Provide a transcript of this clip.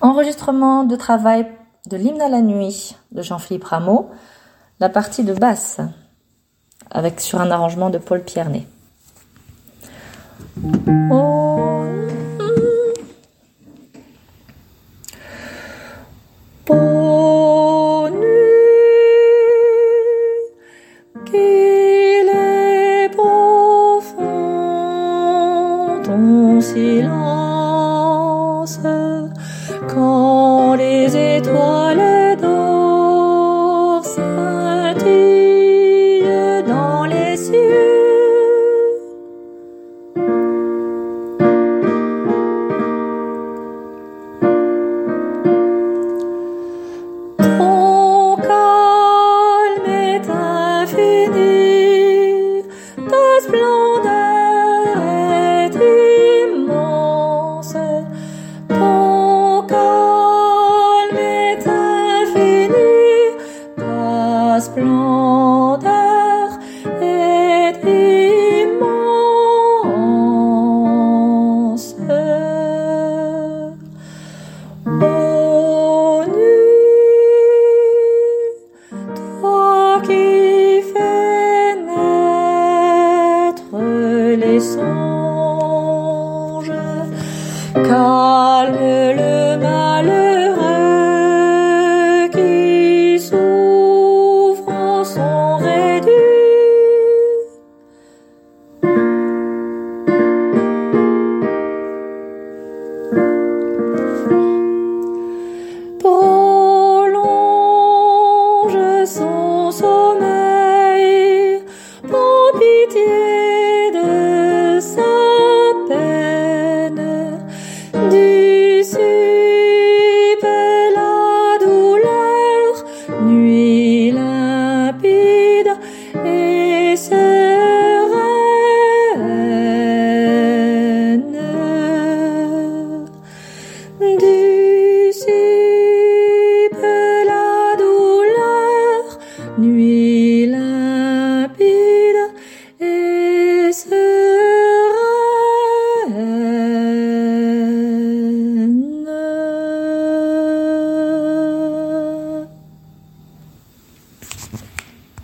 Enregistrement de travail de l'hymne à la nuit de Jean-Philippe Rameau, la partie de basse, avec sur un arrangement de Paul Piernet. Oh, ton silence ta splendeur est immense. Bonne nuit, toi qui fais naître les songes, calme